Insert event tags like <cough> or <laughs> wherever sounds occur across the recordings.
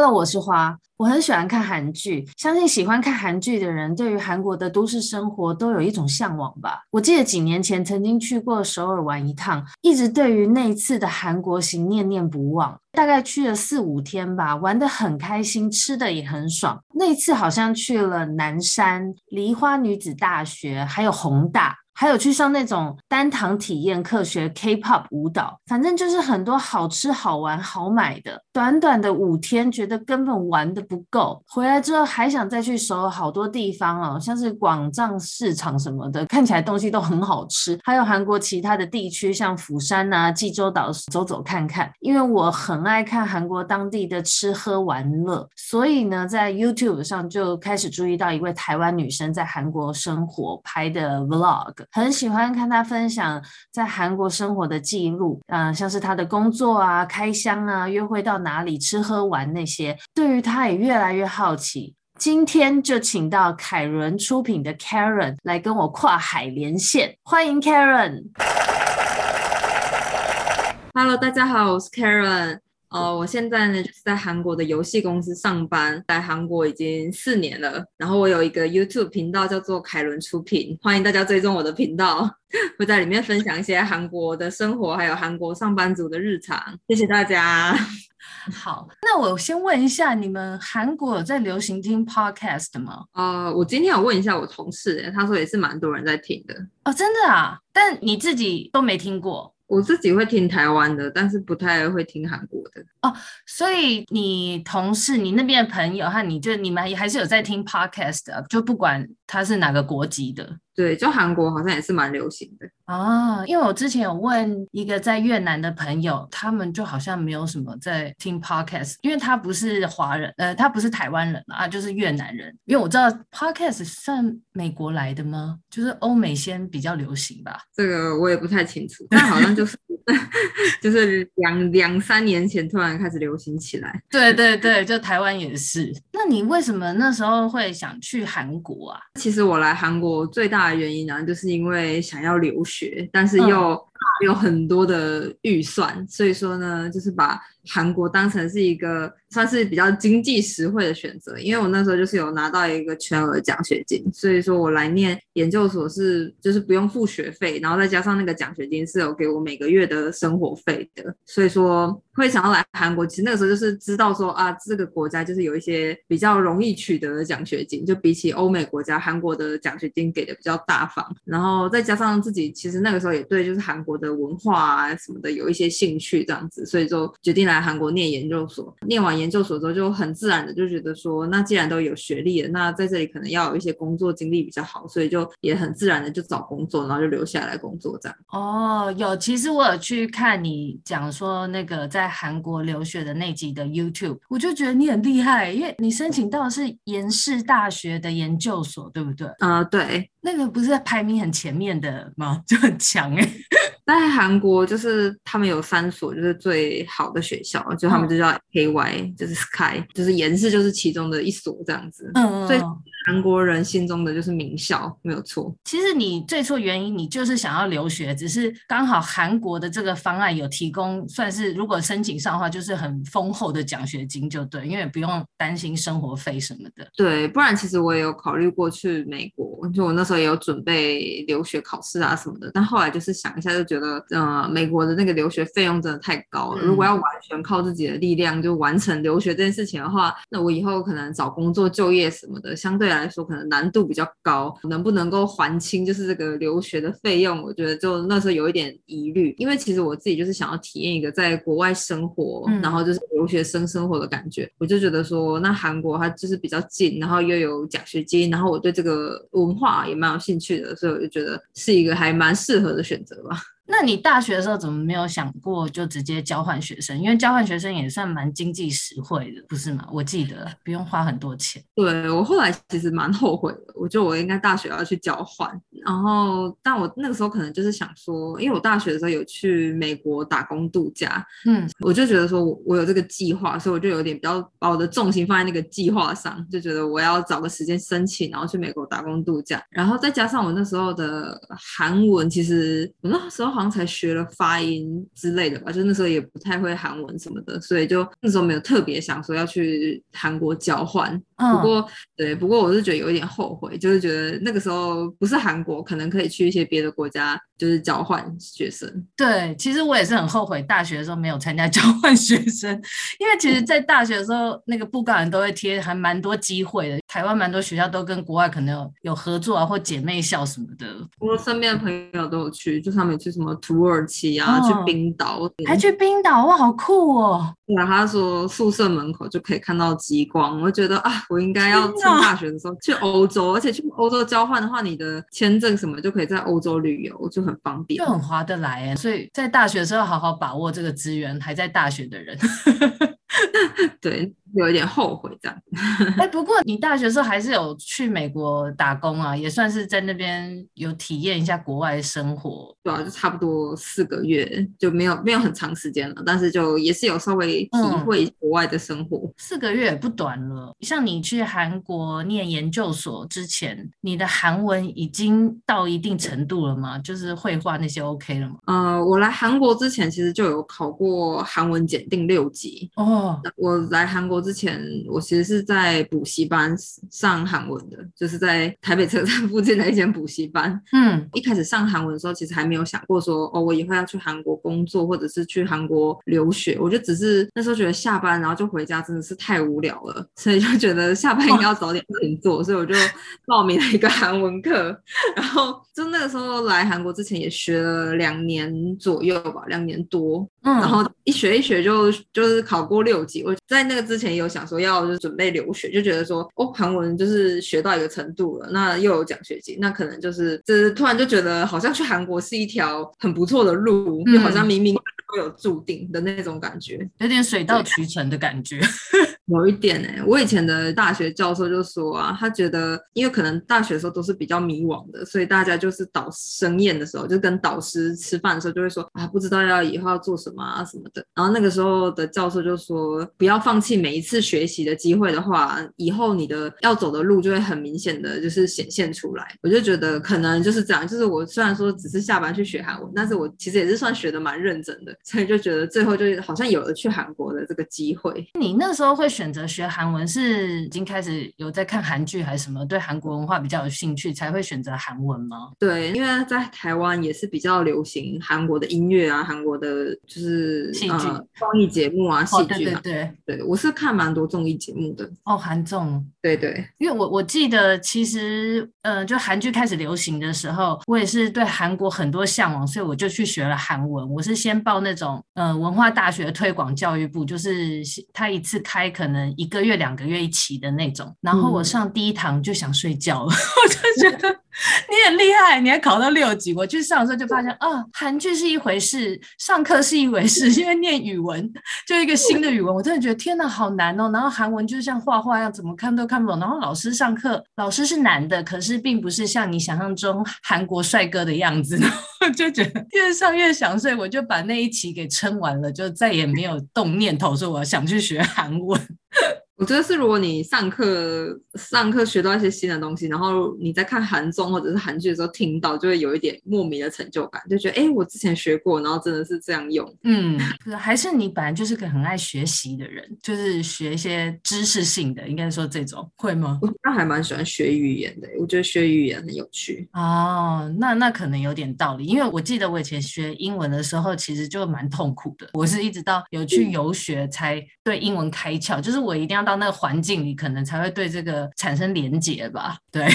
Hello，我是花，我很喜欢看韩剧，相信喜欢看韩剧的人对于韩国的都市生活都有一种向往吧。我记得几年前曾经去过首尔玩一趟，一直对于那次的韩国行念念不忘。大概去了四五天吧，玩得很开心，吃的也很爽。那一次好像去了南山、梨花女子大学，还有弘大。还有去上那种单堂体验课学 K-pop 舞蹈，反正就是很多好吃、好玩、好买的。短短的五天，觉得根本玩得不够。回来之后还想再去首尔好多地方哦，像是广藏市场什么的，看起来东西都很好吃。还有韩国其他的地区，像釜山啊、济州岛走走看看。因为我很爱看韩国当地的吃喝玩乐，所以呢，在 YouTube 上就开始注意到一位台湾女生在韩国生活拍的 Vlog。很喜欢看他分享在韩国生活的记录，嗯、像是他的工作啊、开箱啊、约会到哪里吃喝玩那些，对于他也越来越好奇。今天就请到凯伦出品的 Karen 来跟我跨海连线，欢迎 Karen。Hello，大家好，我是 Karen。哦，我现在呢就是在韩国的游戏公司上班，在韩国已经四年了。然后我有一个 YouTube 频道叫做凯伦出品，欢迎大家追踪我的频道，<laughs> 会在里面分享一些韩国的生活，还有韩国上班族的日常。谢谢大家。<laughs> 好，那我先问一下，你们韩国有在流行听 Podcast 吗？呃，我今天有问一下我同事，他说也是蛮多人在听的。哦，真的啊？但你自己都没听过？我自己会听台湾的，但是不太会听韩国的哦。所以你同事、你那边的朋友和你就你们还是有在听 podcast 的，就不管他是哪个国籍的。对，就韩国好像也是蛮流行的啊。因为我之前有问一个在越南的朋友，他们就好像没有什么在听 podcast，因为他不是华人，呃，他不是台湾人啊，就是越南人。因为我知道 podcast 算美国来的吗？就是欧美先比较流行吧？这个我也不太清楚，但好像就是 <laughs> 就是两两三年前突然开始流行起来。对对对，就台湾也是。那你为什么那时候会想去韩国啊？其实我来韩国最大的原因呢，就是因为想要留学，但是又有很多的预算，所以说呢，就是把韩国当成是一个算是比较经济实惠的选择。因为我那时候就是有拿到一个全额奖学金，所以说我来念研究所是就是不用付学费，然后再加上那个奖学金是有给我每个月的生活费的，所以说会想要来韩国。其实那个时候就是知道说啊，这个国家就是有一些比较容易取得的奖学金，就比起欧美国家，韩国的奖学金给的比较大方。然后再加上自己其实那个时候也对就是韩国的文化啊什么的有一些兴趣，这样子，所以就决定来韩国念研究所。念完研究所之后，就很自然的就觉得说，那既然都有学历了，那在这里可能要有一些工作经历比较好，所以就也很自然的就找工作，然后就留下来工作这样。哦，有，其实我有去看你讲说那个在韩国留学的那集的 YouTube，我就觉得你很厉害，因为你申请到的是延世大学的研究所，对不对？啊、呃，对。那个不是在排名很前面的吗？<laughs> 就很强哎、欸。在韩国，就是他们有三所就是最好的学校，就他们就叫 KY，、嗯、就是 Sky，就是延世就是其中的一所这样子。嗯，所以韩国人心中的就是名校，没有错。其实你最初原因，你就是想要留学，只是刚好韩国的这个方案有提供，算是如果申请上的话，就是很丰厚的奖学金，就对，因为不用担心生活费什么的。对，不然其实我也有考虑过去美国，就我那时候也有准备留学考试啊什么的，但后来就是想一下就觉得。觉得，呃，美国的那个留学费用真的太高了。嗯、如果要完全靠自己的力量就完成留学这件事情的话，那我以后可能找工作、就业什么的，相对来说可能难度比较高。能不能够还清就是这个留学的费用？我觉得就那时候有一点疑虑，因为其实我自己就是想要体验一个在国外生活，嗯、然后就是留学生生活的感觉。我就觉得说，那韩国它就是比较近，然后又有奖学金，然后我对这个文化也蛮有兴趣的，所以我就觉得是一个还蛮适合的选择吧。那你大学的时候怎么没有想过就直接交换学生？因为交换学生也算蛮经济实惠的，不是吗？我记得不用花很多钱。对，我后来其实蛮后悔的，我觉得我应该大学要去交换。然后，但我那个时候可能就是想说，因为我大学的时候有去美国打工度假，嗯，我就觉得说我有这个计划，所以我就有点比较把我的重心放在那个计划上，就觉得我要找个时间申请，然后去美国打工度假。然后再加上我那时候的韩文，其实我那时候。刚才学了发音之类的吧，就那时候也不太会韩文什么的，所以就那时候没有特别想说要去韩国交换。嗯、不过，对，不过我是觉得有一点后悔，就是觉得那个时候不是韩国，可能可以去一些别的国家，就是交换学生。对，其实我也是很后悔大学的时候没有参加 <laughs> 交换学生，因为其实，在大学的时候，那个布告栏都会贴，还蛮多机会的。台湾蛮多学校都跟国外可能有有合作啊，或姐妹校什么的。我身边的朋友都有去，就他们去什么。土耳其啊，哦、去冰岛，还去冰岛哇，好酷哦！那他说宿舍门口就可以看到极光，我觉得啊，我应该要趁大学的时候去欧洲，而且去欧洲交换的话，你的签证什么就可以在欧洲旅游，就很方便，就很划得来。所以在大学的时候好好把握这个资源，还在大学的人，<laughs> 对。有一点后悔这样，哎，不过你大学的时候还是有去美国打工啊，也算是在那边有体验一下国外生活，对啊，就差不多四个月，就没有没有很长时间了，但是就也是有稍微体会国外的生活。嗯，四个月也不短了。像你去韩国念研究所之前，你的韩文已经到一定程度了吗？就是绘画那些 OK 了吗？呃，我来韩国之前其实就有考过韩文检定六级哦。我来韩国。之前我其实是在补习班上韩文的，就是在台北车站 <laughs> 附近的一间补习班。嗯，一开始上韩文的时候，其实还没有想过说哦，我以后要去韩国工作，或者是去韩国留学。我就只是那时候觉得下班然后就回家真的是太无聊了，所以就觉得下班应该要早点事情做，所以我就报名了一个韩文课。然后就那个时候来韩国之前也学了两年左右吧，两年多。嗯，然后一学一学就就是考过六级。我在那个之前。有想说要就是准备留学，就觉得说哦，韩文就是学到一个程度了，那又有奖学金，那可能就是就是突然就觉得好像去韩国是一条很不错的路，嗯、又好像冥冥都有注定的那种感觉，有点水到渠成的感觉。有一点哎、我以前的大学教授就说啊，他觉得因为可能大学的时候都是比较迷惘的，所以大家就是导生宴的时候，就跟导师吃饭的时候就会说啊，不知道要以后要做什么啊什么的。然后那个时候的教授就说，不要放弃每一次学习的机会的话，以后你的要走的路就会很明显的就是显现出来。我就觉得可能就是这样，就是我虽然说只是下班去学韩文，但是我其实也是算学的蛮认真的，所以就觉得最后就好像有了去韩国的这个机会。你那时候会。选择学韩文是已经开始有在看韩剧还是什么？对韩国文化比较有兴趣才会选择韩文吗？对，因为在台湾也是比较流行韩国的音乐啊，韩国的就是戏剧、综艺节目啊，戏剧、啊。对对对对，我是看蛮多综艺节目的哦，韩综。对对，因为我我记得其实呃，就韩剧开始流行的时候，我也是对韩国很多向往，所以我就去学了韩文。我是先报那种呃文化大学推广教育部，就是他一次开课。可能一个月、两个月一期的那种，然后我上第一堂就想睡觉了，嗯、<laughs> 我就觉得你很厉害，你还考到六级。我去上的时候就发现啊，韩剧是一回事，上课是一回事，<laughs> 因为念语文就一个新的语文，我真的觉得天哪，好难哦。然后韩文就像画画一样，怎么看都看不懂。然后老师上课，老师是男的，可是并不是像你想象中韩国帅哥的样子。<laughs> 就觉得越上越想睡，我就把那一期给撑完了，就再也没有动念头说我想去学韩文。我觉得是，如果你上课上课学到一些新的东西，然后你在看韩综或者是韩剧的时候听到，就会有一点莫名的成就感，就觉得哎，我之前学过，然后真的是这样用。嗯，还是你本来就是个很爱学习的人，就是学一些知识性的，应该说这种会吗？我还蛮喜欢学语言的，我觉得学语言很有趣。哦，那那可能有点道理，因为我记得我以前学英文的时候，其实就蛮痛苦的。我是一直到有去游学才对英文开窍，就是我一定要。到那个环境里，可能才会对这个产生连结吧。对，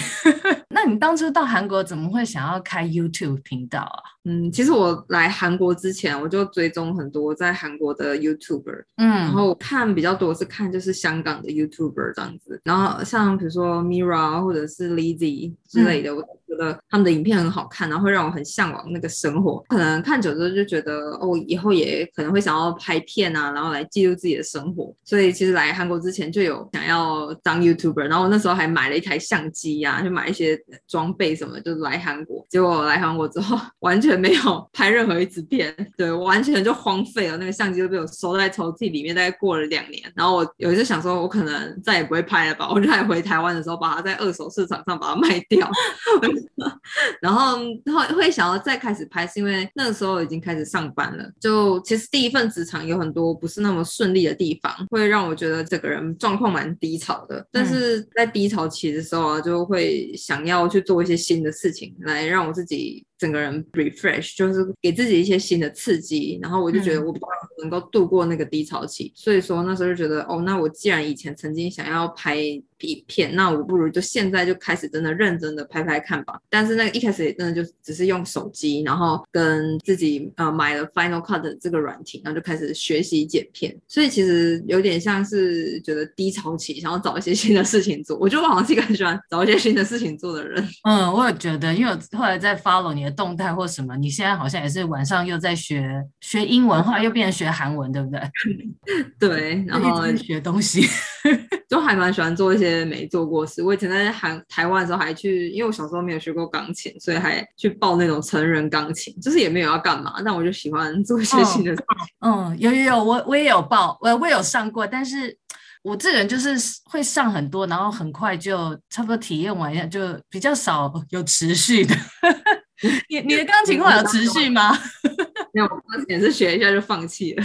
那你当初到韩国怎么会想要开 YouTube 频道啊？嗯，其实我来韩国之前，我就追踪很多在韩国的 YouTuber，嗯，然后看比较多是看就是香港的 YouTuber 这样子，然后像比如说 Mira 或者是 Lizzy 之类的，嗯、我觉得他们的影片很好看，然后会让我很向往那个生活。可能看久之后就觉得，哦，以后也可能会想要拍片啊，然后来记录自己的生活。所以其实来韩国之前就有想要当 YouTuber，然后我那时候还买了一台相机呀、啊，就买一些装备什么，就来韩国。结果来韩国之后，<laughs> 完全没有拍任何一支片，对，完全就荒废了。那个相机都被我收在抽屉里面，大概过了两年。然后我有一次想说，我可能再也不会拍了吧，我就在回台湾的时候，把它在二手市场上把它卖掉。<laughs> 然后后会想要再开始拍，是因为那个时候已经开始上班了。就其实第一份职场有很多不是那么顺利的地方，会让我觉得这个人状况蛮低潮的。但是在低潮期的时候啊，就会想要去做一些新的事情，来让我自己。整个人 refresh 就是给自己一些新的刺激，然后我就觉得我比较能够度过那个低潮期，嗯、所以说那时候就觉得哦，那我既然以前曾经想要拍影片，那我不如就现在就开始真的认真的拍拍看吧。但是那个一开始也真的就只是用手机，然后跟自己呃买了 Final Cut 的这个软体，然后就开始学习剪片。所以其实有点像是觉得低潮期，想要找一些新的事情做。我觉得我好像是一个很喜欢找一些新的事情做的人。嗯，我也觉得，因为我后来在 follow 你的。动态或什么？你现在好像也是晚上又在学学英文，后来又变成学韩文，对不对？<laughs> 对，然后学东西，就还蛮喜欢做一些没做过事。我以前在韩台湾的时候，还去，因为我小时候没有学过钢琴，所以还去报那种成人钢琴，就是也没有要干嘛，但我就喜欢做一些新的事情。嗯，<laughs> 嗯，有有有，我我也有报，我我也有上过，但是。我这个人就是会上很多，然后很快就差不多体验完一下，就比较少有持续的。<laughs> 你你的钢琴会有持续吗？<laughs> 没有，我之前是学一下就放弃了。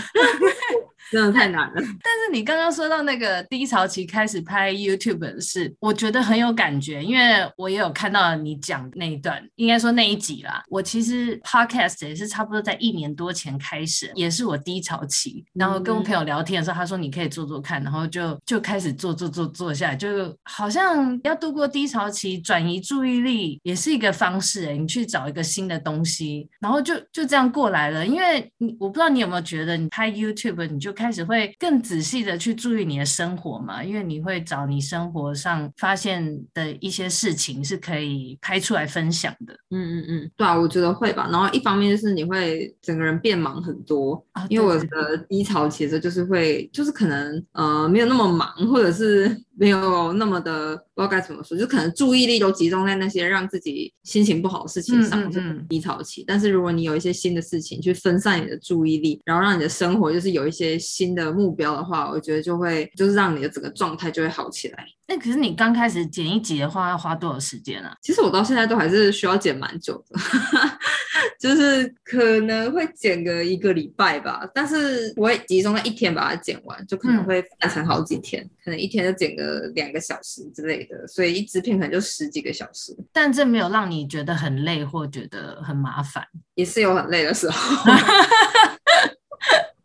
真的太难了。但是你刚刚说到那个低潮期开始拍 YouTube 的事，我觉得很有感觉，因为我也有看到你讲那一段，应该说那一集啦。我其实 Podcast 也是差不多在一年多前开始，也是我低潮期，然后跟我朋友聊天的时候，他说你可以做做看，然后就就开始做做做做下来，就好像要度过低潮期，转移注意力也是一个方式欸。你去找一个新的东西，然后就就这样过来了。因为你我不知道你有没有觉得，你拍 YouTube 你就开始会更仔细的去注意你的生活嘛，因为你会找你生活上发现的一些事情是可以拍出来分享的。嗯嗯嗯，对啊，我觉得会吧。然后一方面就是你会整个人变忙很多，啊、因为我的低潮其实就是会，就是可能呃没有那么忙，或者是。没有那么的不知道该怎么说，就可能注意力都集中在那些让自己心情不好的事情上，嗯，就是低潮期。但是如果你有一些新的事情去分散你的注意力，然后让你的生活就是有一些新的目标的话，我觉得就会就是让你的整个状态就会好起来。那可是你刚开始剪一集的话，要花多少时间啊？其实我到现在都还是需要剪蛮久的，<laughs> 就是可能会剪个一个礼拜吧，但是我会集中在一天把它剪完，就可能会分成好几天，嗯、可能一天就剪个两个小时之类的，所以一支片可能就十几个小时。但这没有让你觉得很累或觉得很麻烦？也是有很累的时候。<laughs>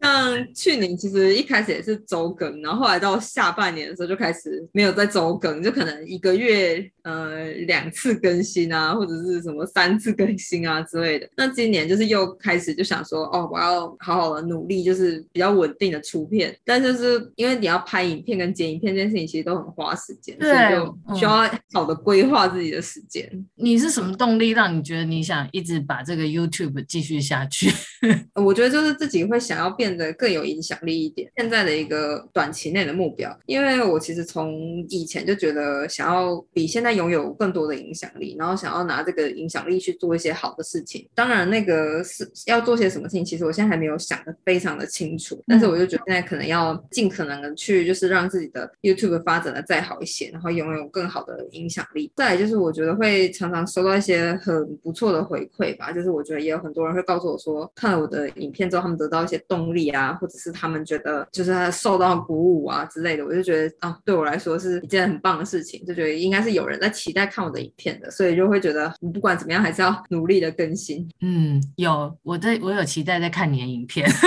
像去年其实一开始也是周更，然后后来到下半年的时候就开始没有再周更，就可能一个月呃两次更新啊，或者是什么三次更新啊之类的。那今年就是又开始就想说，哦，我要好好的努力，就是比较稳定的出片。但就是因为你要拍影片跟剪影片这件事情，其实都很花时间，所以就需要好的规划自己的时间。嗯。你是什么动力让你觉得你想一直把这个 YouTube 继续下去？<laughs> 我觉得就是自己会想要变得更有影响力一点。现在的一个短期内的目标，因为我其实从以前就觉得想要比现在拥有更多的影响力，然后想要拿这个影响力去做一些好的事情。当然，那个是要做些什么事情，其实我现在还没有想得非常的清楚。但是我就觉得现在可能要尽可能的去，就是让自己的 YouTube 发展的再好一些，然后拥有更好的影响力。再来就是我觉得会常常收到一些很不错的回馈吧，就是我觉得也有很多人会告诉我说，看了我的影片之后，他们得到一些动力啊，或者是他们觉得就是他受到鼓舞啊之类的，我就觉得啊，对我来说是一件很棒的事情，就觉得应该是有人在期待看我的影片的，所以就会觉得你不管怎么样还是要努力的更新。嗯，有我在我有期待在看你的影片。<laughs>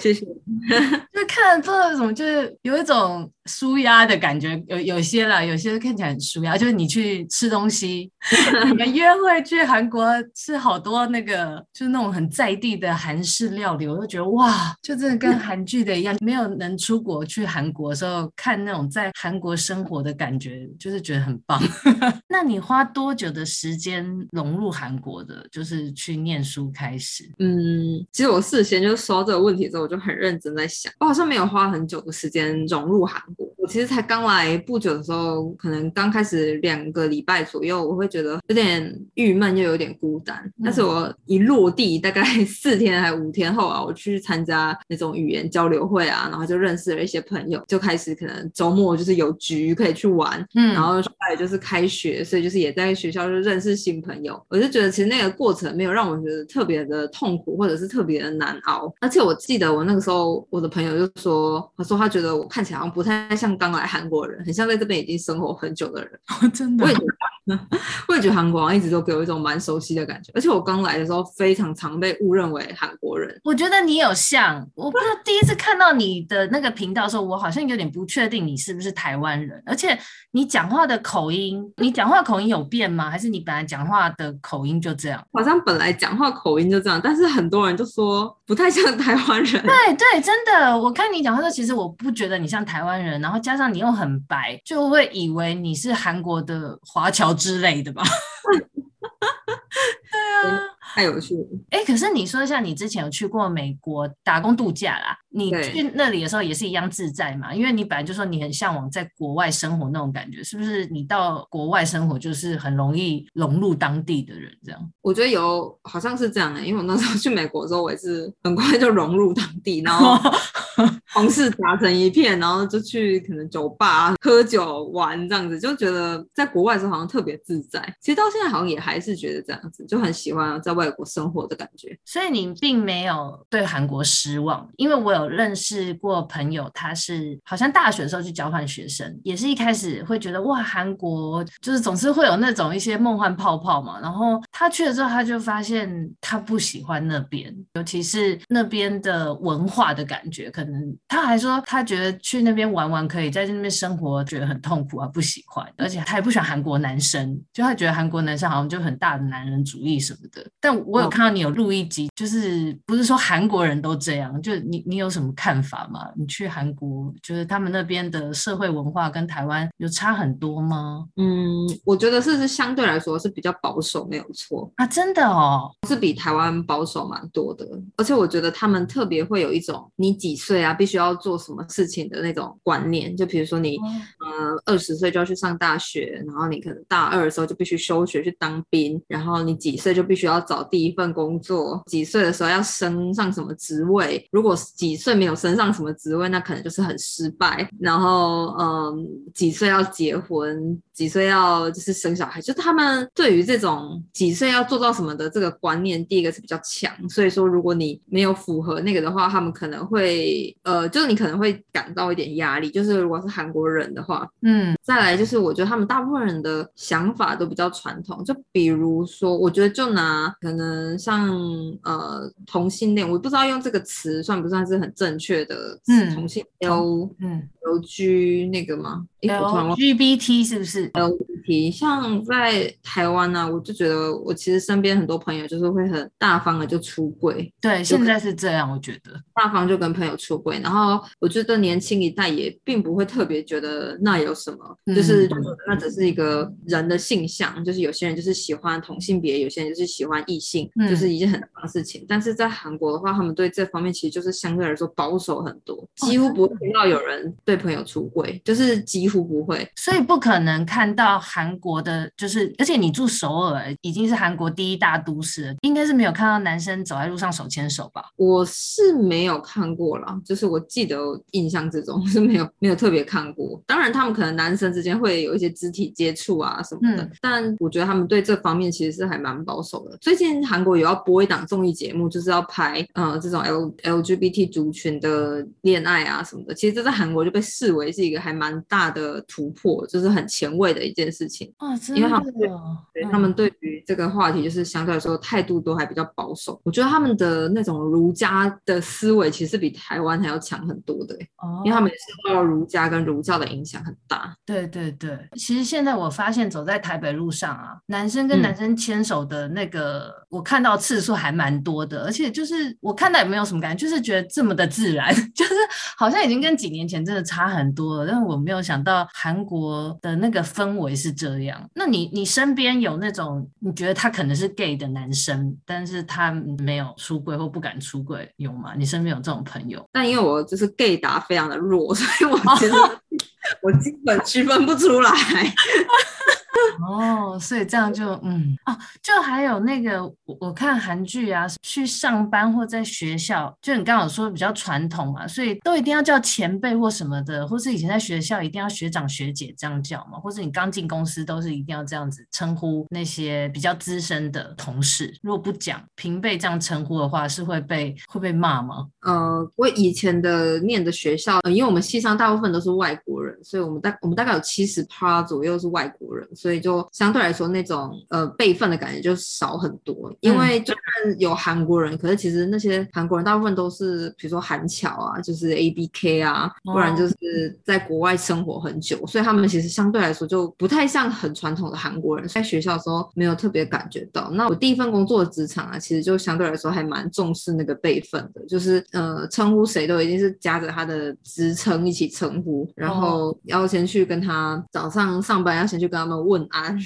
谢谢，<laughs> 就看了之后怎么就是有一种舒压的感觉，有有些啦，有些看起来很舒压，就是你去吃东西，<laughs> 你们约会去韩国吃好多那个，就是那种很在地的韩式料理，我都觉得哇，就真的跟韩剧的一样。没有能出国去韩国的时候，看那种在韩国生活的感觉，就是觉得很棒。<laughs> 那你花多久的时间融入韩国的？就是去念书开始？嗯，其实我事先就说这个问题。之后我就很认真在想，我好像没有花很久的时间融入韩国。我其实才刚来不久的时候，可能刚开始两个礼拜左右，我会觉得有点郁闷，又有点孤单。嗯、但是我一落地，大概 <laughs> 四天还五天后啊，我去参加那种语言交流会啊，然后就认识了一些朋友，就开始可能周末就是有局可以去玩，嗯，然后后来就是开学，所以就是也在学校就认识新朋友。我就觉得其实那个过程没有让我觉得特别的痛苦，或者是特别的难熬，而且我。记得我那个时候，我的朋友就说，他说他觉得我看起来好像不太像刚来韩国人，很像在这边已经生活很久的人。哦，<laughs> 真的？我也觉得，<laughs> 我也觉得韩国人一直都给我一种蛮熟悉的感觉。而且我刚来的时候，非常常被误认为韩国人。我觉得你有像，我不知道第一次看到你的那个频道的时候，我好像有点不确定你是不是台湾人。而且你讲话的口音，你讲话口音有变吗？还是你本来讲话的口音就这样？好像本来讲话口音就这样，但是很多人就说不太像台湾人。对对，真的，我看你讲话的时候，其实我不觉得你像台湾人，然后加上你又很白，就会以为你是韩国的华侨之类的吧。<laughs> <laughs> 对啊。太有趣了，哎，可是你说一下你之前有去过美国打工度假啦，你去那里的时候也是一样自在嘛？因为你本来就说你很向往在国外生活那种感觉，是不是？你到国外生活就是很容易融入当地的人这样？我觉得有好像是这样的，因为我那时候去美国的时候，我也是很快就融入当地，然后同事打成一片，然后就去可能酒吧喝酒玩这样子，就觉得在国外的时候好像特别自在。其实到现在好像也还是觉得这样子，就很喜欢在。外国生活的感觉，所以你并没有对韩国失望，因为我有认识过朋友，他是好像大学的时候去交换学生，也是一开始会觉得哇，韩国就是总是会有那种一些梦幻泡泡嘛，然后他去了之后，他就发现他不喜欢那边，尤其是那边的文化的感觉，可能他还说他觉得去那边玩玩可以，在那边生活觉得很痛苦啊，不喜欢，而且他也不喜欢韩国男生，就他觉得韩国男生好像就很大的男人主义什么的。但我有看到你有录一集，就是不是说韩国人都这样，就你你有什么看法吗？你去韩国，就是他们那边的社会文化跟台湾有差很多吗？嗯，我觉得是是相对来说是比较保守，没有错啊，真的哦，是比台湾保守蛮多的。而且我觉得他们特别会有一种你几岁啊，必须要做什么事情的那种观念。就比如说你，嗯、呃，二十岁就要去上大学，然后你可能大二的时候就必须休学去当兵，然后你几岁就必须要找。第一份工作，几岁的时候要升上什么职位？如果几岁没有升上什么职位，那可能就是很失败。然后，嗯，几岁要结婚？几岁要就是生小孩？就他们对于这种几岁要做到什么的这个观念，第一个是比较强。所以说，如果你没有符合那个的话，他们可能会，呃，就是你可能会感到一点压力。就是如果是韩国人的话，嗯，再来就是我觉得他们大部分人的想法都比较传统。就比如说，我觉得就拿。可能像呃同性恋，我不知道用这个词算不算是很正确的。嗯，同性恋，嗯，LG 那个吗？LGBT 是不是？LGBT 像在台湾呢、啊，我就觉得我其实身边很多朋友就是会很大方的就出柜。对，现在是这样，我觉得大方就跟朋友出柜，然后我觉得年轻一代也并不会特别觉得那有什么，嗯、就是那只是一个人的性向，就是有些人就是喜欢同性别，有些人就是喜欢异性，嗯、就是一件很大的事情。但是在韩国的话，他们对这方面其实就是相对来说保守很多，几乎不会听到有人对朋友出轨，就是几乎不会。所以不可能看到韩国的，就是而且你住首尔，已经是韩国第一大都市了，应该是没有看到男生走在路上手牵手吧？我是没有看过啦，就是我记得印象之中是没有没有特别看过。当然，他们可能男生之间会有一些肢体接触啊什么的，嗯、但我觉得他们对这方面其实是还蛮保守的。最近韩国有要播一档综艺节目，就是要拍呃这种 L LGBT 族群的恋爱啊什么的。其实这在韩国就被视为是一个还蛮大的突破，就是很前卫的一件事情。啊，真的。因为他们对，对他们对于这个话题就是相对来说态度都还比较保守。我觉得他们的那种儒家的思维其实比台湾还要强很多的，哦，因为他们也是受到儒家跟儒教的影响很大。对对对，其实现在我发现走在台北路上啊，男生跟男生牵手的那个，嗯、我看到次数还蛮多的，而且就是我看到也没有什么感觉，就是觉得这么的自然，<laughs> 就是好像已经跟几年前真的差很多了。但是我没有想到韩国的那个氛围是这样。那你你身边有那种你觉得他可能是 gay 的男生，但是他没有出柜或不敢出柜，有吗？你身边有这种朋友？但因为我就是 gay 达非常的弱，所以我觉得 <laughs> 我基本区分不出来。<laughs> <laughs> 哦，所以这样就嗯哦，就还有那个我我看韩剧啊，去上班或在学校，就你刚刚有说比较传统嘛，所以都一定要叫前辈或什么的，或是以前在学校一定要学长学姐这样叫嘛，或是你刚进公司都是一定要这样子称呼那些比较资深的同事，如果不讲平辈这样称呼的话，是会被会被骂吗？呃，我以前的念的学校，因为我们系上大部分都是外国人，所以我们大我们大概有七十趴左右是外国人，所以就。相对来说，那种呃辈分的感觉就少很多，因为就算有韩国人，可是其实那些韩国人大部分都是，比如说韩侨啊，就是 ABK 啊，不然就是在国外生活很久，所以他们其实相对来说就不太像很传统的韩国人，在学校的时候没有特别感觉到。那我第一份工作的职场啊，其实就相对来说还蛮重视那个辈分的，就是呃称呼谁都一定是夹着他的职称一起称呼，然后要先去跟他早上上班要先去跟他们问安。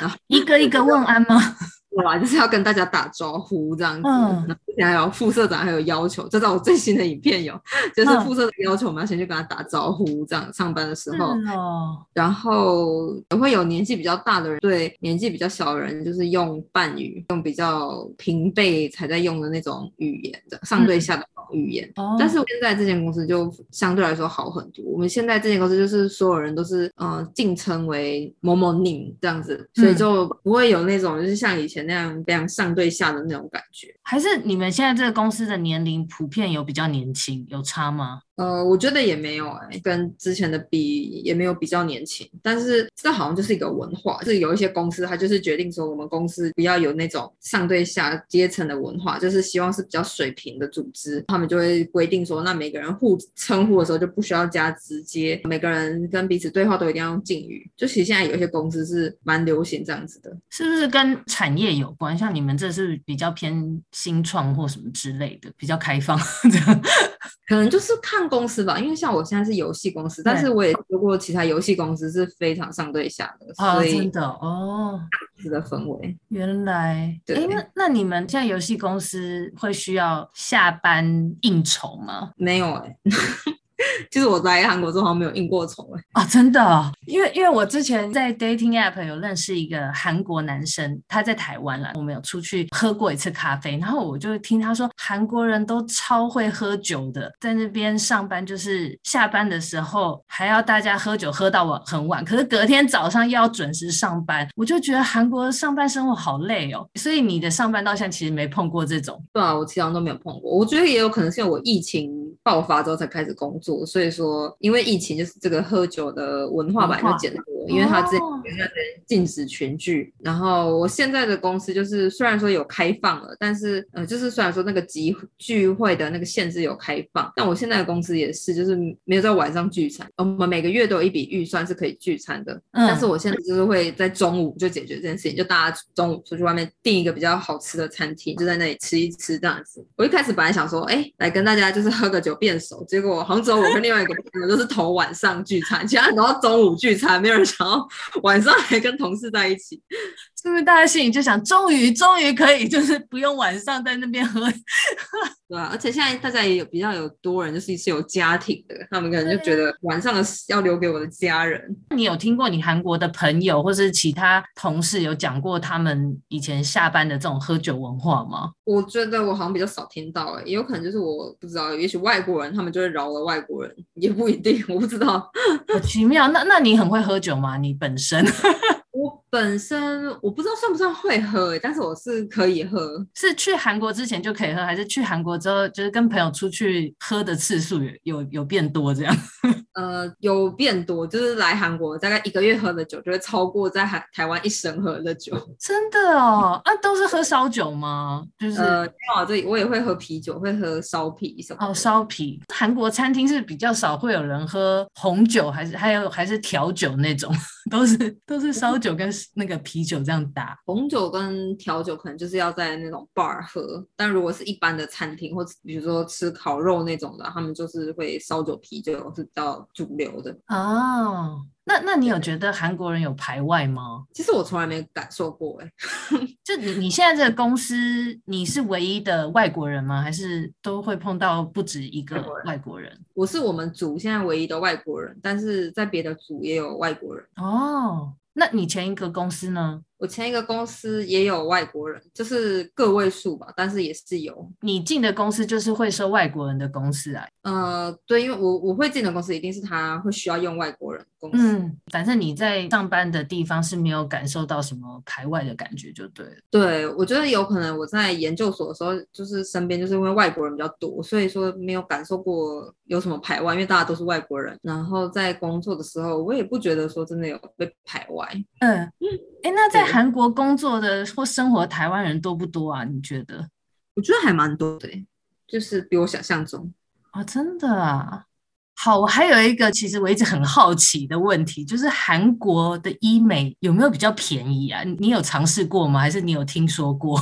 啊，一个一个问安吗？<laughs> 哇，就是要跟大家打招呼这样子。还有副社长还有要求，这在我最新的影片有，就是副社长要求我们要先去跟他打招呼，这样上班的时候。哦。然后也会有年纪比较大的人对年纪比较小的人，就是用伴语，用比较平辈才在用的那种语言的上对下的。嗯语言，但是现在这间公司就相对来说好很多。我们现在这间公司就是所有人都是呃敬称为某某宁这样子，所以就不会有那种就是像以前那样非常上对下的那种感觉。还是你现在这个公司的年龄普遍有比较年轻，有差吗？呃，我觉得也没有哎、欸，跟之前的比也没有比较年轻，但是这好像就是一个文化，就是有一些公司它就是决定说，我们公司不要有那种上对下阶层的文化，就是希望是比较水平的组织，他们就会规定说，那每个人互称呼的时候就不需要加直接，每个人跟彼此对话都一定要用敬语。就其实现在有一些公司是蛮流行这样子的，是不是跟产业有关？像你们这是比较偏新创或什么之类的，比较开放这样，<laughs> 可能就是看。公司吧，因为像我现在是游戏公司，但是我也做过其他游戏公司是非常上对下的，哦、所以真的哦，这样子的氛围。原来，对，欸、那那你们现在游戏公司会需要下班应酬吗？没有哎、欸。其 <laughs> 实我来韩国之后好像没有应过酬哎啊，真的，因为因为我之前在 dating app 有认识一个韩国男生，他在台湾啦，我们有出去喝过一次咖啡，然后我就听他说韩国人都超会喝酒的，在那边上班就是下班的时候还要大家喝酒喝到晚很晚，可是隔天早上又要准时上班，我就觉得韩国上班生活好累哦。所以你的上班到现在其实没碰过这种？对啊，我其他都没有碰过。我觉得也有可能是因为我疫情爆发之后才开始工作。所以说，因为疫情就是这个喝酒的文化本来就减多，因为他之前有段时间禁止群聚。然后我现在的公司就是虽然说有开放了，但是呃，就是虽然说那个集聚会的那个限制有开放，但我现在的公司也是，就是没有在晚上聚餐。我们每个月都有一笔预算是可以聚餐的，嗯、但是我现在就是会在中午就解决这件事情，就大家中午出去外面订一个比较好吃的餐厅，就在那里吃一吃这样子。我一开始本来想说，哎，来跟大家就是喝个酒变熟，结果杭州我跟另外一个朋友都是头晚上聚餐，其他人都要中午聚餐，没有人想要晚上还跟同事在一起。是不是大家心里就想，终于终于可以，就是不用晚上在那边喝，<laughs> 对啊，而且现在大家也有比较有多人，就是是有家庭的，他们可能就觉得晚上的要留给我的家人。你有听过你韩国的朋友或是其他同事有讲过他们以前下班的这种喝酒文化吗？我觉得我好像比较少听到，欸，哎，也有可能就是我不知道，也许外国人他们就会饶了外国人，也不一定，我不知道。好奇妙，那那你很会喝酒吗？你本身？<laughs> 我本身我不知道算不算会喝，欸，但是我是可以喝。是去韩国之前就可以喝，还是去韩国之后就是跟朋友出去喝的次数有有有变多这样？<laughs> 呃，有变多，就是来韩国大概一个月喝的酒就会超过在台台湾一生喝的酒。<laughs> 真的哦？啊，都是喝烧酒吗？就是呃，这里我也会喝啤酒，会喝烧啤什么。哦，烧啤。韩国餐厅是比较少会有人喝红酒，还是还有还是调酒那种？<laughs> 都是都是烧酒跟那个啤酒这样打，红酒跟调酒可能就是要在那种 bar 喝，但如果是一般的餐厅或者比如说吃烤肉那种的，他们就是会烧酒啤酒是比较主流的。哦，那那你有觉得韩国人有排外吗？其实我从来没感受过哎，<laughs> 就你你现在这个公司，你是唯一的外国人吗？还是都会碰到不止一个外国人？我是我们组现在唯一的外国人，但是在别的组也有外国人。哦，那你前一个公司呢？我前一个公司也有外国人，就是个位数吧，但是也是有。你进的公司就是会收外国人的公司啊？呃，对，因为我我会进的公司一定是他会需要用外国人公司。嗯，反正你在上班的地方是没有感受到什么排外的感觉，就对了。对，我觉得有可能我在研究所的时候，就是身边就是因为外国人比较多，所以说没有感受过有什么排外，因为大家都是外国人。然后在工作的时候，我也不觉得说真的有被排外。嗯嗯，哎，那在韩国工作的或生活台湾人多不多啊？你觉得？我觉得还蛮多的，就是比我想象中啊，真的啊。好，我还有一个其实我一直很好奇的问题，就是韩国的医美有没有比较便宜啊？你有尝试过吗？还是你有听说过？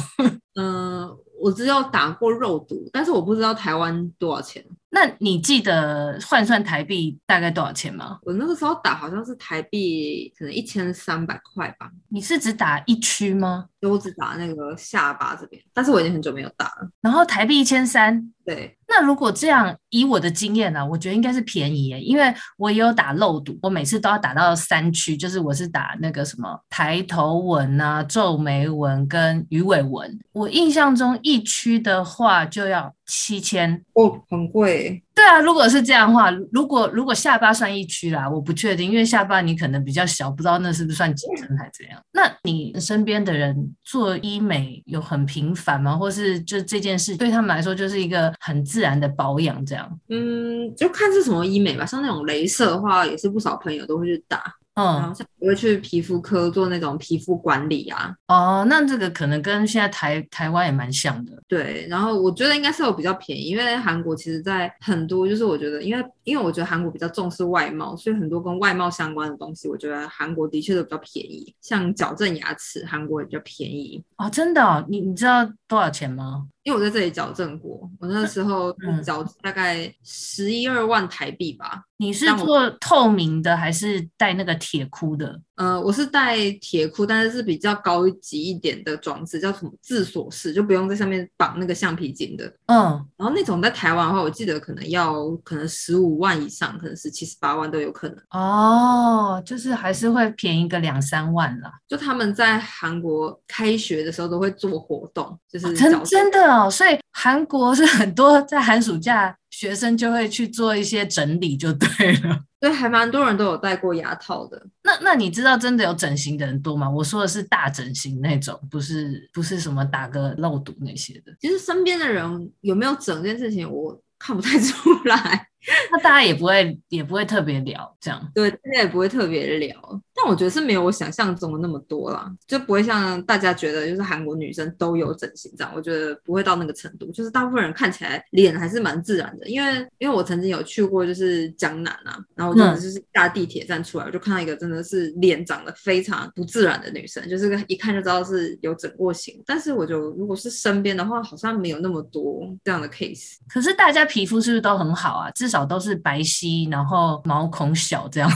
嗯、<laughs> 呃，我知道打过肉毒，但是我不知道台湾多少钱。那你记得换算台币大概多少钱吗？我那个时候打好像是台币可能一千三百块吧。你是只打一区吗？我只打那个下巴这边，但是我已经很久没有打了。然后台币一千三。对。那如果这样，以我的经验呢、啊，我觉得应该是便宜耶，因为我也有打漏毒，我每次都要打到三区，就是我是打那个什么抬头纹啊、皱眉纹跟鱼尾纹。我印象中一区的话就要七千哦，很贵。对啊，如果是这样的话，如果如果下巴算一区啦，我不确定，因为下巴你可能比较小，不知道那是不是算几层还是怎样。那你身边的人做医美有很频繁吗？或是就这件事对他们来说就是一个很自然的保养这样？嗯，就看是什么医美吧。像那种镭射的话，也是不少朋友都会去打。嗯，然后像我会去皮肤科做那种皮肤管理啊。哦，那这个可能跟现在台台湾也蛮像的。对，然后我觉得应该是有比较便宜，因为韩国其实在很多就是我觉得，因为因为我觉得韩国比较重视外貌，所以很多跟外貌相关的东西，我觉得韩国的确都比较便宜。像矫正牙齿，韩国也比较便宜。哦，真的哦？你你知道多少钱吗？因为我在这里矫正过，我那时候 <laughs> 矫大概十一二万台币吧。你是做透明的还是带那个铁箍的？呃，我是带铁箍，但是是比较高级一点的装置，叫什么自锁式，就不用在上面绑那个橡皮筋的。嗯，然后那种在台湾的话，我记得可能要可能十五万以上，可能是七十八万都有可能。哦，就是还是会便宜个两三万啦。就他们在韩国开学的时候都会做活动，就是、哦、真真的哦，所以韩国是很多在寒暑假学生就会去做一些整理，就对了。对，还蛮多人都有戴过牙套的。那那你知道真的有整形的人多吗？我说的是大整形那种，不是不是什么打个肉毒那些的。其实身边的人有没有整这件事情，我看不太出来。那大家也不会也不会特别聊这样。对，大家也不会特别聊。但但我觉得是没有我想象中的那么多啦，就不会像大家觉得就是韩国女生都有整形这样，我觉得不会到那个程度，就是大部分人看起来脸还是蛮自然的，因为因为我曾经有去过就是江南啊，然后我就就是下地铁站出来，我就看到一个真的是脸长得非常不自然的女生，就是一看就知道是有整过型，但是我就如果是身边的话，好像没有那么多这样的 case。可是大家皮肤是不是都很好啊？至少都是白皙，然后毛孔小这样。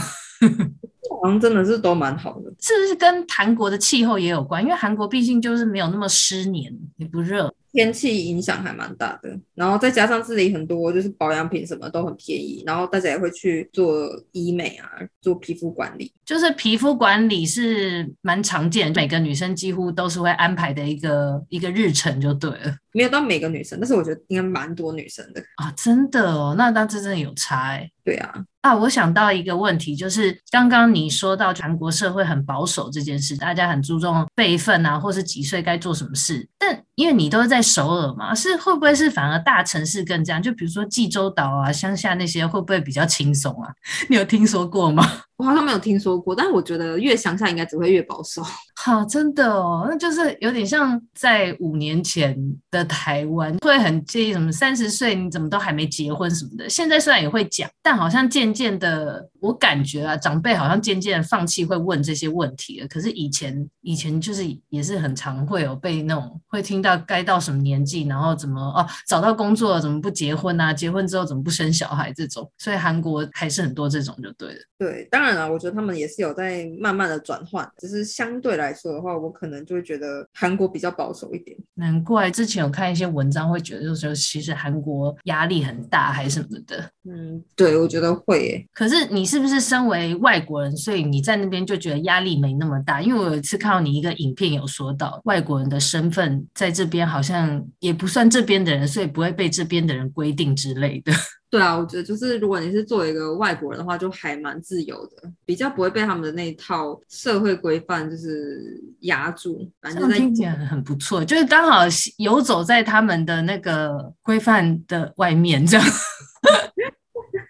好像真的是都蛮好的，是不是跟韩国的气候也有关？因为韩国毕竟就是没有那么湿黏，也不热。天气影响还蛮大的，然后再加上这里很多就是保养品什么都很便宜，然后大家也会去做医美啊，做皮肤管理。就是皮肤管理是蛮常见，每个女生几乎都是会安排的一个一个日程就对了。没有到每个女生，但是我觉得应该蛮多女生的啊，真的哦，那那这真的有差哎。对啊，啊，我想到一个问题，就是刚刚你说到韩国社会很保守这件事，大家很注重辈分啊，或是几岁该做什么事，但因为你都是在首尔嘛，是会不会是反而大城市更这样？就比如说济州岛啊、乡下那些，会不会比较轻松啊？<laughs> 你有听说过吗？我好像没有听说过，但是我觉得越乡下应该只会越保守。好，真的哦，那就是有点像在五年前的台湾，会很介意什么三十岁你怎么都还没结婚什么的。现在虽然也会讲，但好像渐渐的，我感觉啊，长辈好像渐渐放弃会问这些问题了。可是以前，以前就是也是很常会有被那种会听到该到什么年纪，然后怎么哦找到工作了怎么不结婚啊？结婚之后怎么不生小孩这种？所以韩国还是很多这种就对了。对，当然了，我觉得他们也是有在慢慢的转换，只是相对来说的话，我可能就会觉得韩国比较保守一点。难怪之前有看一些文章，会觉得就是说其实韩国压力很大，还是什么的。嗯，对，我觉得会耶。可是你是不是身为外国人，所以你在那边就觉得压力没那么大？因为我有一次看到你一个影片，有说到外国人的身份在这边好像也不算这边的人，所以不会被这边的人规定之类的。对啊，我觉得就是如果你是作为一个外国人的话，就还蛮自由的，比较不会被他们的那一套社会规范就是压住。反正听起来很不错，就是刚好游走在他们的那个规范的外面这样。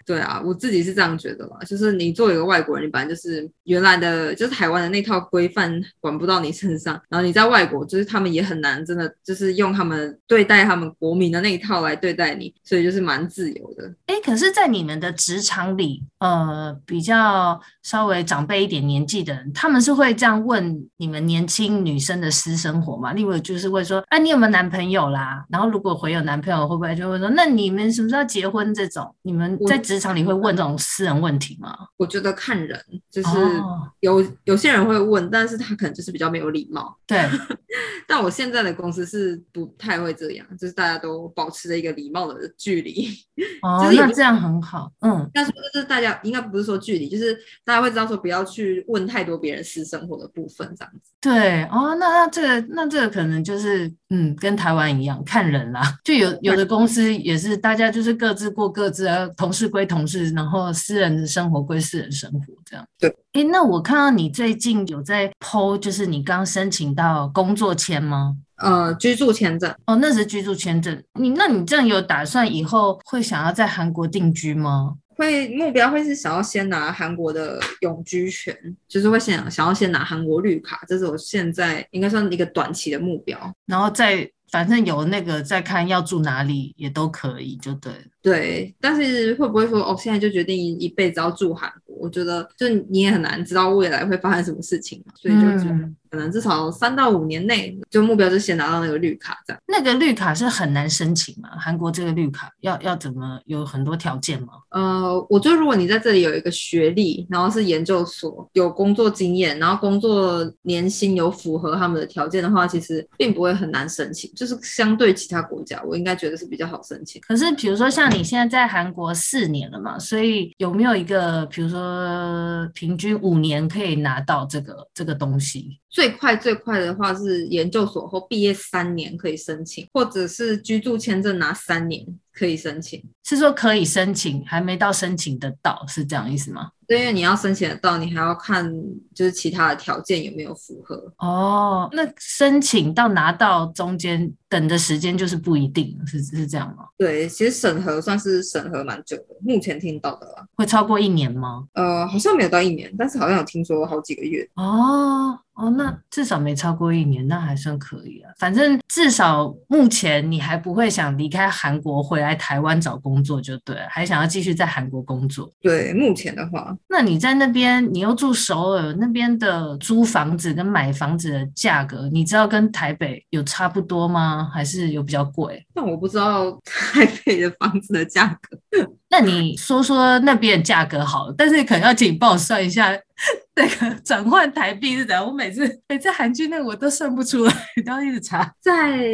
对啊，我自己是这样觉得啦，就是你作为一个外国人，你本来就是原来的，就是台湾的那套规范管不到你身上，然后你在外国，就是他们也很难真的就是用他们对待他们国民的那一套来对待你，所以就是蛮自由的。哎，可是，在你们的职场里，呃，比较稍微长辈一点年纪的人，他们是会这样问你们年轻女生的私生活吗？例如就是会说，哎，你有没有男朋友啦？然后如果回有男朋友，会不会就会说，那你们什么时候结婚？这种你们在职职场里会问这种私人问题吗？我觉得看人，就是有、oh. 有些人会问，但是他可能就是比较没有礼貌。对，<laughs> 但我现在的公司是不太会这样，就是大家都保持着一个礼貌的距离。哦、<laughs> 就是那这样很好。嗯，但是就是大家应该不是说距离，就是大家会知道说不要去问太多别人私生活的部分，这样子。对，哦，那那这个那这个可能就是嗯，跟台湾一样看人啦。就有有的公司也是大家就是各自过各自，同事归同事。然后私人的生活归私人生活，这样。对，哎，那我看到你最近有在 po，就是你刚申请到工作签吗？呃，居住签证。哦，那是居住签证。你那你这样有打算以后会想要在韩国定居吗？会，目标会是想要先拿韩国的永居权，就是会想想要先拿韩国绿卡，这是我现在应该算一个短期的目标，然后再反正有那个再看要住哪里也都可以，就对。对，但是会不会说哦，现在就决定一辈子要住韩国？我觉得就你也很难知道未来会发生什么事情嘛，所以就可能至少三到五年内，就目标是先拿到那个绿卡这样。那个绿卡是很难申请吗？韩国这个绿卡要要怎么有很多条件吗？呃，我觉得如果你在这里有一个学历，然后是研究所，有工作经验，然后工作年薪有符合他们的条件的话，其实并不会很难申请。就是相对其他国家，我应该觉得是比较好申请。可是比如说像你现在在韩国四年了嘛，所以有没有一个比如说平均五年可以拿到这个这个东西？最快最快的话是研究所后毕业三年可以申请，或者是居住签证拿三年可以申请。是说可以申请，还没到申请得到，是这样意思吗？对，因为你要申请得到，你还要看就是其他的条件有没有符合。哦，那申请到拿到中间等的时间就是不一定，是是这样吗？对，其实审核算是审核蛮久的，目前听到的啦。会超过一年吗？呃，好像没有到一年，但是好像有听说好几个月。哦。哦，那至少没超过一年，那还算可以啊。反正至少目前你还不会想离开韩国回来台湾找工作就对了，还想要继续在韩国工作。对，目前的话，那你在那边，你又住首尔那边的租房子跟买房子的价格，你知道跟台北有差不多吗？还是有比较贵？但我不知道 <laughs> 台北的房子的价格。那你说说那边的价格好了，但是可能要请你帮我算一下。那个 <laughs> 转换台币是怎样？我每次每次韩剧那个我都算不出来，都要一直查。在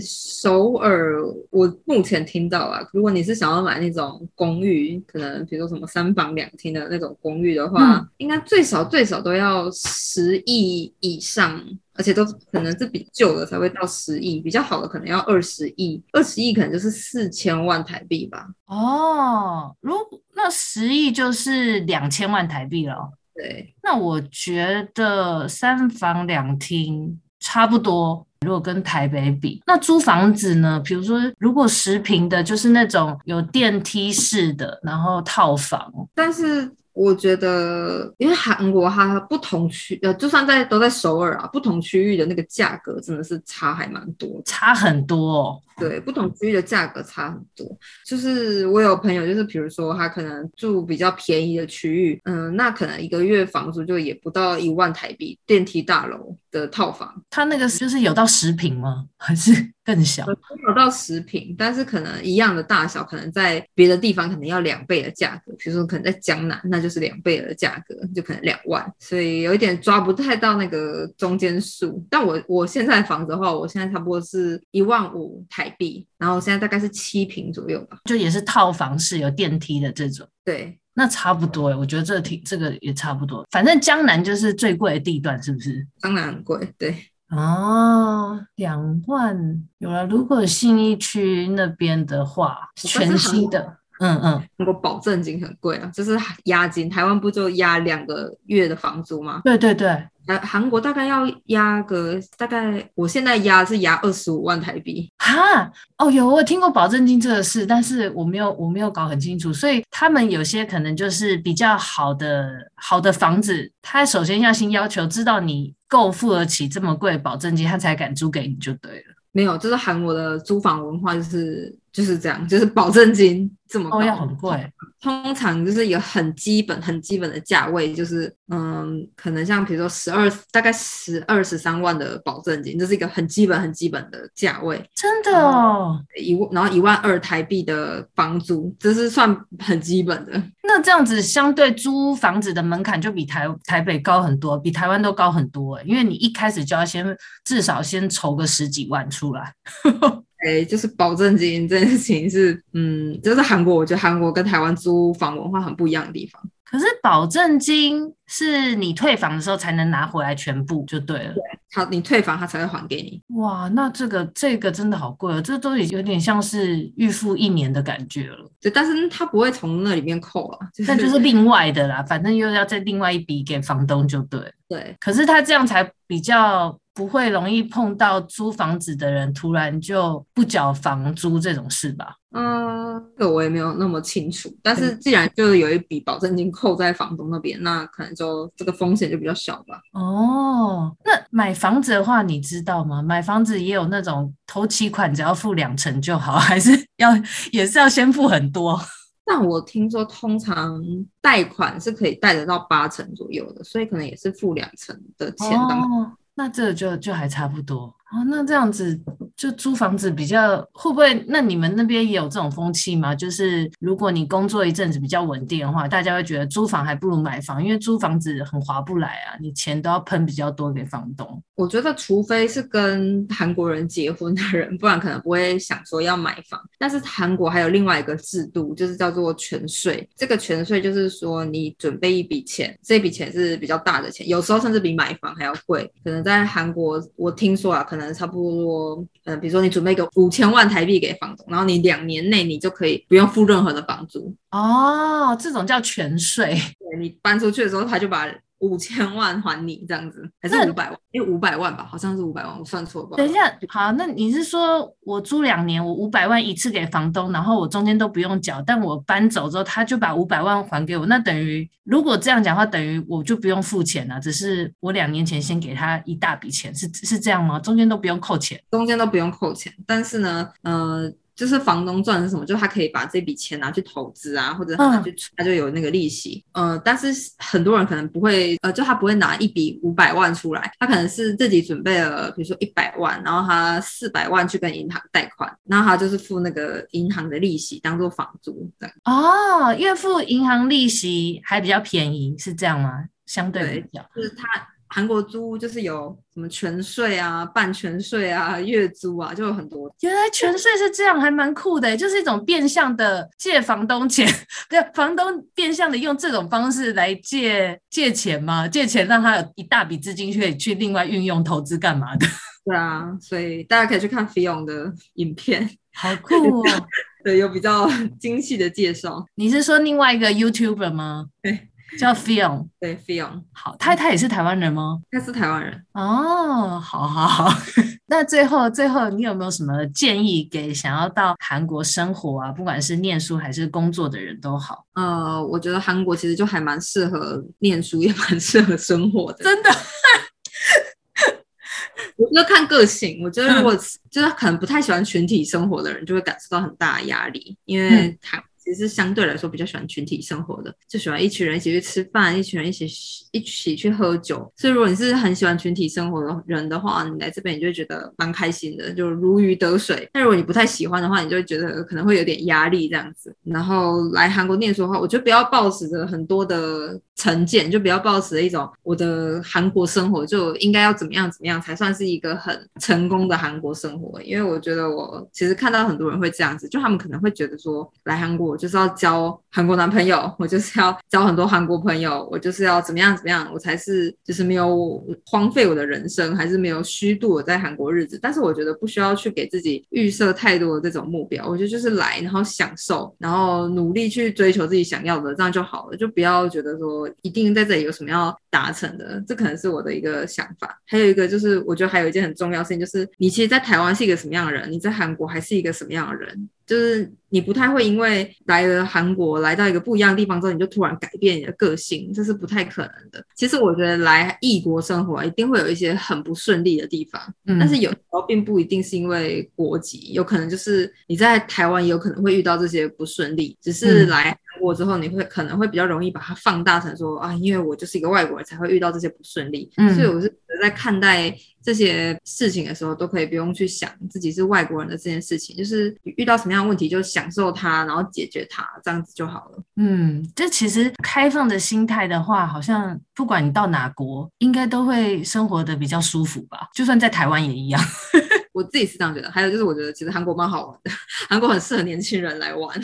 首尔，我目前听到啊，如果你是想要买那种公寓，可能比如说什么三房两厅的那种公寓的话，嗯、应该最少最少都要十亿以上，而且都可能是比旧的才会到十亿，比较好的可能要二十亿，二十亿可能就是四千万台币吧。哦，如那十亿就是两千万台币了。对，那我觉得三房两厅差不多。如果跟台北比，那租房子呢？比如说，如果十平的，就是那种有电梯式的，然后套房。但是我觉得，因为韩国它不同区，呃，就算在都在首尔啊，不同区域的那个价格真的是差还蛮多，差很多哦。对，不同区域的价格差很多。就是我有朋友，就是比如说他可能住比较便宜的区域，嗯，那可能一个月房租就也不到一万台币，电梯大楼的套房。他那个就是有到十平吗？<laughs> 还是更小？有到十平，但是可能一样的大小，可能在别的地方可能要两倍的价格。比如说可能在江南，那就是两倍的价格，就可能两万。所以有一点抓不太到那个中间数。但我我现在房子的话，我现在差不多是一万五台。币，然后现在大概是七平左右吧，就也是套房式有电梯的这种。对，那差不多。我觉得这挺这个也差不多。反正江南就是最贵的地段，是不是？当然很贵。对，哦，两万有了。如果信义区那边的话，全新的，嗯嗯，那个保证金很贵啊，就是押金。台湾不就押两个月的房租吗？对对对。韩国大概要押个大概，我现在押是押二十五万台币。哈，哦，有我有听过保证金这个事，但是我没有我没有搞很清楚，所以他们有些可能就是比较好的好的房子，他首先要先要求知道你够付得起这么贵的保证金，他才敢租给你就对了。没有，就是韩国的租房文化就是就是这样，就是保证金这么高，很贵。通常就是一个很基本、很基本的价位，就是嗯，可能像比如说十二，大概十二十三万的保证金，这是一个很基本、很基本的价位。真的哦，一万，然后一万二台币的房租，这是算很基本的。那这样子，相对租房子的门槛就比台台北高很多，比台湾都高很多欸，因为你一开始就要先至少先筹个十几万出来。<laughs> 哎，就是保证金这件事情是，嗯，就是韩国，我觉得韩国跟台湾租房文化很不一样的地方。可是保证金是你退房的时候才能拿回来全部就对了。对，好，你退房他才会还给你。哇，那这个这个真的好贵哦，这都有点像是预付一年的感觉了。对，但是他不会从那里面扣啊，但就是另外的啦，反正又要再另外一笔给房东就对。对，可是他这样才比较。不会容易碰到租房子的人突然就不缴房租这种事吧？嗯，这个我也没有那么清楚。但是既然就是有一笔保证金扣在房东那边，那可能就这个风险就比较小吧。哦，那买房子的话，你知道吗？买房子也有那种头期款只要付两成就好，还是要也是要先付很多？但我听说通常贷款是可以贷得到八成左右的，所以可能也是付两成的钱当。哦那这就就还差不多。哦。那这样子就租房子比较会不会？那你们那边也有这种风气吗？就是如果你工作一阵子比较稳定的话，大家会觉得租房还不如买房，因为租房子很划不来啊，你钱都要喷比较多给房东。我觉得除非是跟韩国人结婚的人，不然可能不会想说要买房。但是韩国还有另外一个制度，就是叫做全税。这个全税就是说你准备一笔钱，这笔钱是比较大的钱，有时候甚至比买房还要贵。可能在韩国，我听说啊，可能差不多，嗯，比如说你准备个五千万台币给房东，然后你两年内你就可以不用付任何的房租。哦，这种叫全税。对，你搬出去的时候，他就把。五千万还你这样子，还是五百万？因为五百万吧，好像是五百万，我算错了。等一下，好，那你是说我租两年，我五百万一次给房东，然后我中间都不用缴，但我搬走之后，他就把五百万还给我，那等于如果这样讲的话，等于我就不用付钱了，只是我两年前先给他一大笔钱，是是这样吗？中间都不用扣钱，中间都不用扣钱，但是呢，呃。就是房东赚的是什么？就他可以把这笔钱拿去投资啊，或者他拿去，他就有那个利息。嗯、呃，但是很多人可能不会，呃，就他不会拿一笔五百万出来，他可能是自己准备了，比如说一百万，然后他四百万去跟银行贷款，然后他就是付那个银行的利息当做房租这样。哦，因为付银行利息还比较便宜，是这样吗？相对比较，就是他。韩国租屋就是有什么全税啊、半全税啊、月租啊，就有很多。原来全税是这样，还蛮酷的，就是一种变相的借房东钱，<laughs> 对，房东变相的用这种方式来借借钱嘛，借钱让他有一大笔资金可以去另外运用投资干嘛的。<laughs> 对啊，所以大家可以去看 Fion 的影片，好酷哦。<laughs> 对，有比较精细的介绍。你是说另外一个 YouTuber 吗？对。叫 Fion，对 Fion，好，他他也是台湾人吗？他是台湾人哦，好好好。<laughs> 那最后最后，你有没有什么建议给想要到韩国生活啊，不管是念书还是工作的人都好？呃，我觉得韩国其实就还蛮适合念书，也蛮适合生活的。真的，<laughs> 我觉得看个性。我觉得如果就是可能不太喜欢群体生活的人，就会感受到很大的压力，因为他。也是相对来说比较喜欢群体生活的，就喜欢一群人一起去吃饭，一群人一起一起去喝酒。所以如果你是很喜欢群体生活的人的话，你来这边你就会觉得蛮开心的，就如鱼得水。但如果你不太喜欢的话，你就会觉得可能会有点压力这样子。然后来韩国念书的话，我觉得不要抱持着很多的成见，就不要抱持一种我的韩国生活就应该要怎么样怎么样才算是一个很成功的韩国生活。因为我觉得我其实看到很多人会这样子，就他们可能会觉得说来韩国。我就是要交韩国男朋友，我就是要交很多韩国朋友，我就是要怎么样怎么样，我才是就是没有荒废我的人生，还是没有虚度我在韩国日子。但是我觉得不需要去给自己预设太多的这种目标，我觉得就是来，然后享受，然后努力去追求自己想要的，这样就好了。就不要觉得说一定在这里有什么要达成的，这可能是我的一个想法。还有一个就是，我觉得还有一件很重要的事情，就是你其实，在台湾是一个什么样的人，你在韩国还是一个什么样的人。就是你不太会因为来了韩国，来到一个不一样的地方之后，你就突然改变你的个性，这是不太可能的。其实我觉得来异国生活一定会有一些很不顺利的地方，嗯，但是有时候并不一定是因为国籍，有可能就是你在台湾也有可能会遇到这些不顺利，只是来韩国之后，你会可能会比较容易把它放大成说啊，因为我就是一个外国人才会遇到这些不顺利，嗯，所以我是在看待。这些事情的时候，都可以不用去想自己是外国人的这件事情，就是遇到什么样的问题就享受它，然后解决它，这样子就好了。嗯，这其实开放的心态的话，好像不管你到哪国，应该都会生活的比较舒服吧？就算在台湾也一样。<laughs> 我自己是这样觉得。还有就是，我觉得其实韩国蛮好玩的，韩国很适合年轻人来玩。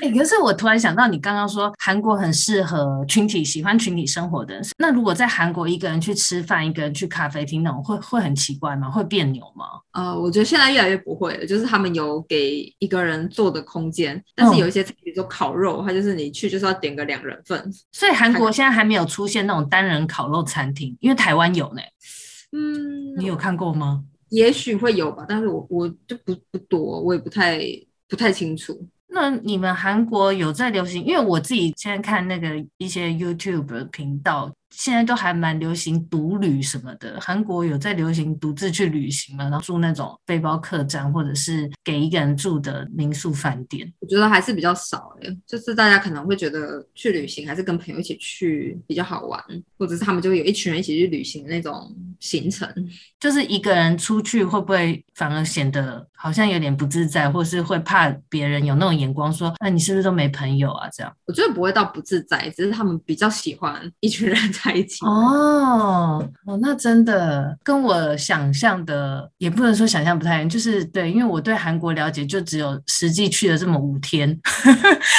哎、欸，可是我突然想到，你刚刚说韩国很适合群体，喜欢群体生活的人。那如果在韩国一个人去吃饭，一个人去咖啡厅，那种会会很奇怪吗？会别扭吗？呃，我觉得现在越来越不会了，就是他们有给一个人坐的空间，但是有一些，比如说烤肉，它就是你去就是要点个两人份。所以韩国现在还没有出现那种单人烤肉餐厅，因为台湾有呢。嗯，你有看过吗？也许会有吧，但是我我就不不多，我也不太不太清楚。那你们韩国有在流行？因为我自己现在看那个一些 YouTube 频道，现在都还蛮流行独旅什么的。韩国有在流行独自去旅行嘛？然后住那种背包客栈，或者是给一个人住的民宿饭店？我觉得还是比较少诶，就是大家可能会觉得去旅行还是跟朋友一起去比较好玩，或者是他们就会有一群人一起去旅行的那种行程。就是一个人出去会不会反而显得好像有点不自在，或是会怕别人有那种眼光说，那、啊、你是不是都没朋友啊？这样我觉得不会到不自在，只是他们比较喜欢一群人在一起。哦哦，那真的跟我想象的也不能说想象不太一样，就是对，因为我对韩国了解就只有实际去了这么五天，<laughs>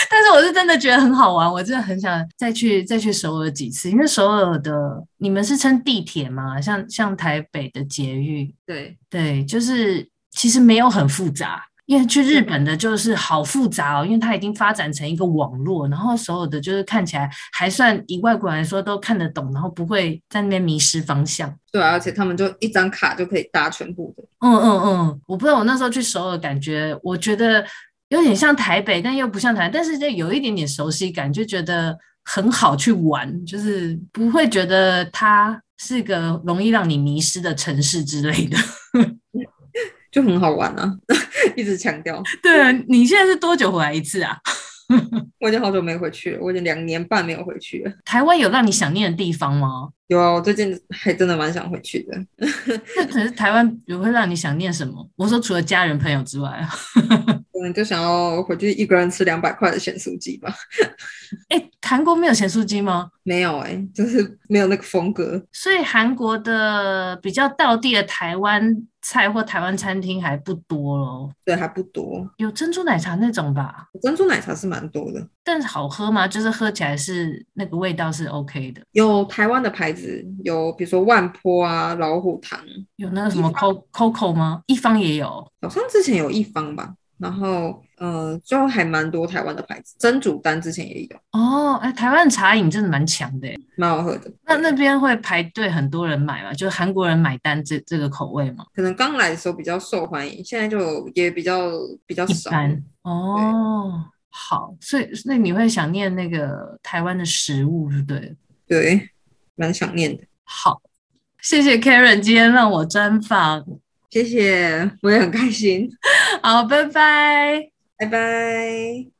但是我是真的觉得很好玩，我真的很想再去再去首尔几次，因为首尔的你们是乘地铁吗？像像台北的捷运，对对，就是其实没有很复杂。因为去日本的就是好复杂哦，因为它已经发展成一个网络，然后所有的就是看起来还算以外国人来说都看得懂，然后不会在那边迷失方向。对啊，而且他们就一张卡就可以搭全部的。嗯嗯嗯，我不知道我那时候去首尔感觉，我觉得有点像台北，但又不像台北，但是就有一点点熟悉感，就觉得很好去玩，就是不会觉得它是个容易让你迷失的城市之类的。就很好玩啊，<laughs> 一直强调。对啊，你现在是多久回来一次啊？<laughs> 我已经好久没回去了，我已经两年半没有回去了。台湾有让你想念的地方吗？有啊，我最近还真的蛮想回去的。那可是台湾有会让你想念什么？我说除了家人朋友之外啊，可 <laughs> 能就想要回去一个人吃两百块的咸酥鸡吧。<laughs> 哎、欸，韩国没有咸酥鸡吗？没有哎、欸，就是没有那个风格。所以韩国的比较道地的台湾菜或台湾餐厅还不多咯。对，还不多。有珍珠奶茶那种吧？珍珠奶茶是蛮多的，但是好喝吗？就是喝起来是那个味道是 OK 的。有台湾的牌子，有比如说万坡啊、老虎堂，有那个什么 Coco 吗？一方也有，好像之前有一方吧。然后，呃，就还蛮多台湾的牌子，珍煮丹之前也有哦。哎，台湾茶饮真的蛮强的，蛮好喝的。那那边会排队很多人买吗？就韩国人买单这这个口味吗？可能刚来的时候比较受欢迎，现在就也比较比较少。哦，好，所以那你会想念那个台湾的食物，是对？对，蛮想念的。好，谢谢 Karen 今天让我专访。谢谢，我也很开心。好，拜拜，拜拜。